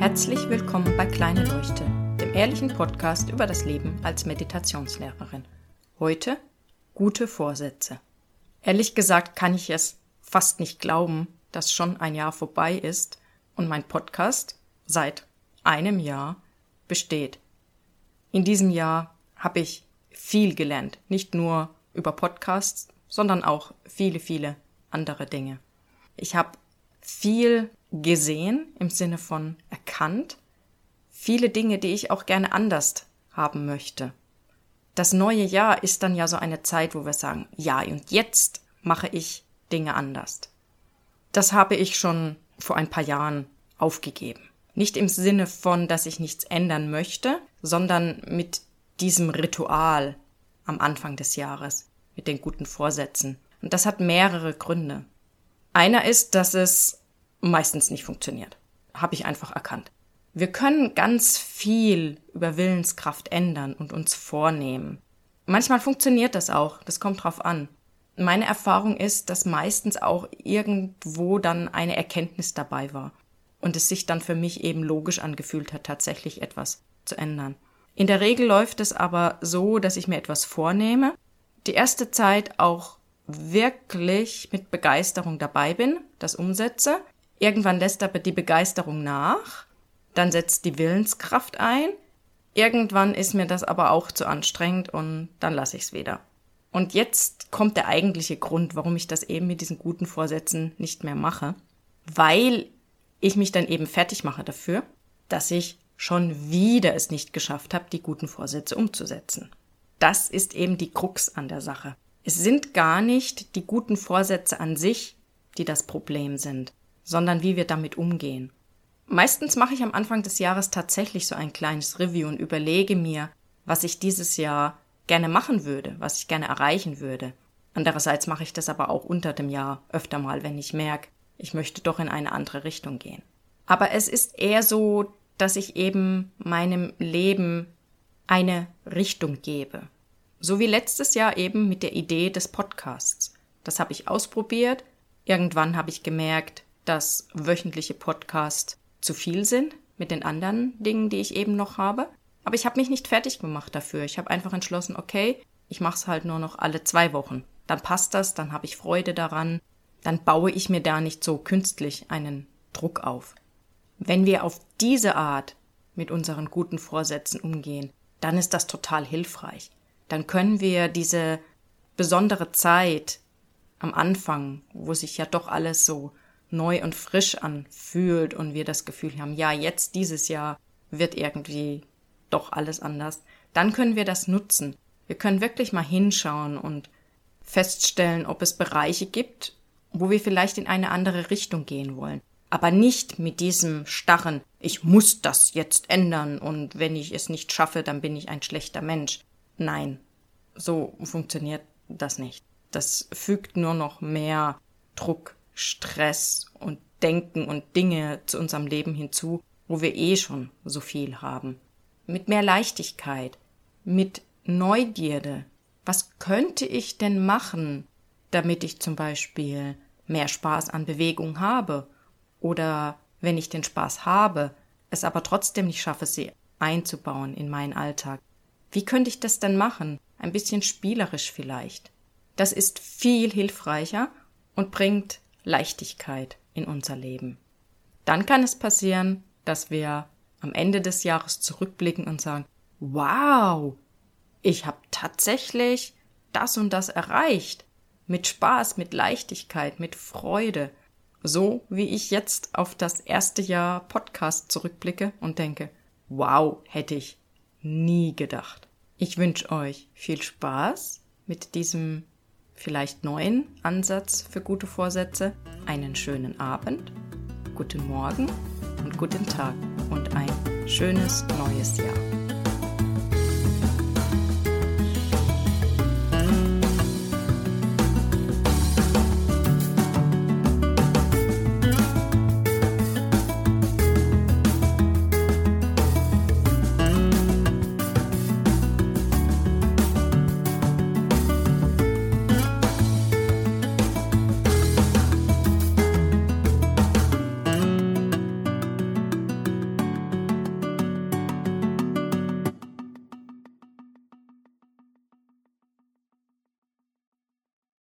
Herzlich willkommen bei Kleine Leuchte, dem ehrlichen Podcast über das Leben als Meditationslehrerin. Heute gute Vorsätze. Ehrlich gesagt kann ich es fast nicht glauben, dass schon ein Jahr vorbei ist und mein Podcast seit einem Jahr besteht. In diesem Jahr habe ich viel gelernt, nicht nur über Podcasts, sondern auch viele, viele andere Dinge. Ich habe viel gesehen im Sinne von erkannt, viele Dinge, die ich auch gerne anders haben möchte. Das neue Jahr ist dann ja so eine Zeit, wo wir sagen, ja, und jetzt mache ich Dinge anders. Das habe ich schon vor ein paar Jahren aufgegeben. Nicht im Sinne von, dass ich nichts ändern möchte, sondern mit diesem Ritual am Anfang des Jahres, mit den guten Vorsätzen. Und das hat mehrere Gründe. Einer ist, dass es meistens nicht funktioniert. Habe ich einfach erkannt. Wir können ganz viel über Willenskraft ändern und uns vornehmen. Manchmal funktioniert das auch, das kommt drauf an. Meine Erfahrung ist, dass meistens auch irgendwo dann eine Erkenntnis dabei war und es sich dann für mich eben logisch angefühlt hat, tatsächlich etwas zu ändern. In der Regel läuft es aber so, dass ich mir etwas vornehme, die erste Zeit auch wirklich mit Begeisterung dabei bin, das umsetze, Irgendwann lässt aber die Begeisterung nach, dann setzt die Willenskraft ein, irgendwann ist mir das aber auch zu anstrengend und dann lasse ich es wieder. Und jetzt kommt der eigentliche Grund, warum ich das eben mit diesen guten Vorsätzen nicht mehr mache, weil ich mich dann eben fertig mache dafür, dass ich schon wieder es nicht geschafft habe, die guten Vorsätze umzusetzen. Das ist eben die Krux an der Sache. Es sind gar nicht die guten Vorsätze an sich, die das Problem sind, sondern wie wir damit umgehen. Meistens mache ich am Anfang des Jahres tatsächlich so ein kleines Review und überlege mir, was ich dieses Jahr gerne machen würde, was ich gerne erreichen würde. Andererseits mache ich das aber auch unter dem Jahr öfter mal, wenn ich merke, ich möchte doch in eine andere Richtung gehen. Aber es ist eher so, dass ich eben meinem Leben eine Richtung gebe. So wie letztes Jahr eben mit der Idee des Podcasts. Das habe ich ausprobiert. Irgendwann habe ich gemerkt, dass wöchentliche Podcasts zu viel sind mit den anderen Dingen, die ich eben noch habe. Aber ich habe mich nicht fertig gemacht dafür. Ich habe einfach entschlossen, okay, ich mache es halt nur noch alle zwei Wochen. Dann passt das, dann habe ich Freude daran, dann baue ich mir da nicht so künstlich einen Druck auf. Wenn wir auf diese Art mit unseren guten Vorsätzen umgehen, dann ist das total hilfreich. Dann können wir diese besondere Zeit am Anfang, wo sich ja doch alles so neu und frisch anfühlt und wir das Gefühl haben, ja, jetzt dieses Jahr wird irgendwie doch alles anders, dann können wir das nutzen. Wir können wirklich mal hinschauen und feststellen, ob es Bereiche gibt, wo wir vielleicht in eine andere Richtung gehen wollen. Aber nicht mit diesem starren, ich muss das jetzt ändern und wenn ich es nicht schaffe, dann bin ich ein schlechter Mensch. Nein, so funktioniert das nicht. Das fügt nur noch mehr Druck Stress und Denken und Dinge zu unserem Leben hinzu, wo wir eh schon so viel haben. Mit mehr Leichtigkeit, mit Neugierde. Was könnte ich denn machen, damit ich zum Beispiel mehr Spaß an Bewegung habe? Oder wenn ich den Spaß habe, es aber trotzdem nicht schaffe, sie einzubauen in meinen Alltag. Wie könnte ich das denn machen? Ein bisschen spielerisch vielleicht. Das ist viel hilfreicher und bringt Leichtigkeit in unser Leben. Dann kann es passieren, dass wir am Ende des Jahres zurückblicken und sagen, wow, ich habe tatsächlich das und das erreicht. Mit Spaß, mit Leichtigkeit, mit Freude. So wie ich jetzt auf das erste Jahr Podcast zurückblicke und denke, wow, hätte ich nie gedacht. Ich wünsche euch viel Spaß mit diesem vielleicht neuen Ansatz für gute Vorsätze, einen schönen Abend, guten Morgen und guten Tag und ein schönes neues Jahr.